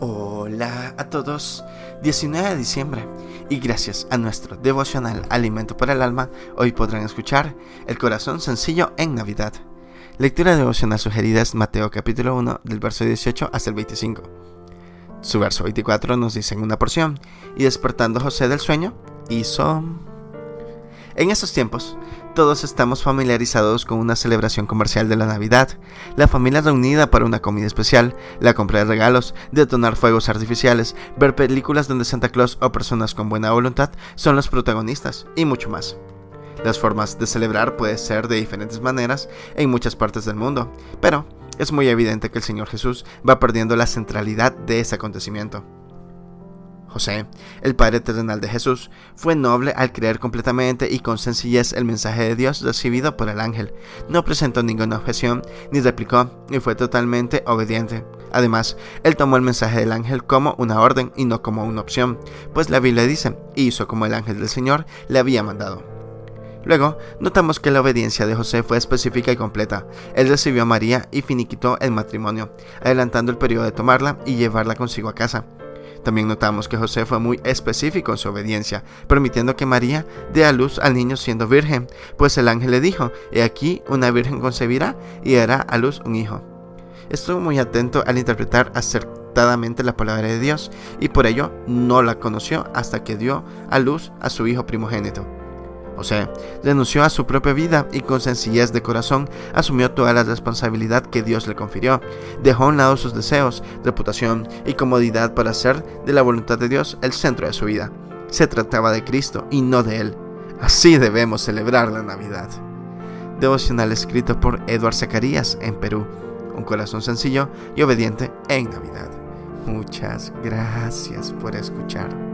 Hola a todos, 19 de diciembre y gracias a nuestro devocional Alimento para el Alma, hoy podrán escuchar El corazón sencillo en Navidad. Lectura devocional sugerida es Mateo capítulo 1 del verso 18 hasta el 25. Su verso 24 nos dice en una porción, y despertando José del sueño, hizo... En esos tiempos, todos estamos familiarizados con una celebración comercial de la Navidad, la familia reunida para una comida especial, la compra de regalos, detonar fuegos artificiales, ver películas donde Santa Claus o personas con buena voluntad son los protagonistas, y mucho más. Las formas de celebrar pueden ser de diferentes maneras en muchas partes del mundo, pero es muy evidente que el Señor Jesús va perdiendo la centralidad de ese acontecimiento. José, el Padre terrenal de Jesús, fue noble al creer completamente y con sencillez el mensaje de Dios recibido por el ángel. No presentó ninguna objeción ni replicó y fue totalmente obediente. Además, él tomó el mensaje del ángel como una orden y no como una opción, pues la Biblia dice, hizo como el ángel del Señor le había mandado. Luego, notamos que la obediencia de José fue específica y completa. Él recibió a María y finiquitó el matrimonio, adelantando el periodo de tomarla y llevarla consigo a casa. También notamos que José fue muy específico en su obediencia, permitiendo que María dé a luz al niño siendo virgen, pues el ángel le dijo, He aquí una virgen concebirá y hará a luz un hijo. Estuvo muy atento al interpretar acertadamente la palabra de Dios y por ello no la conoció hasta que dio a luz a su hijo primogénito. José renunció a su propia vida y con sencillez de corazón asumió toda la responsabilidad que Dios le confirió. Dejó a un lado sus deseos, reputación y comodidad para hacer de la voluntad de Dios el centro de su vida. Se trataba de Cristo y no de Él. Así debemos celebrar la Navidad. Devocional escrito por Eduard Zacarías en Perú. Un corazón sencillo y obediente en Navidad. Muchas gracias por escuchar.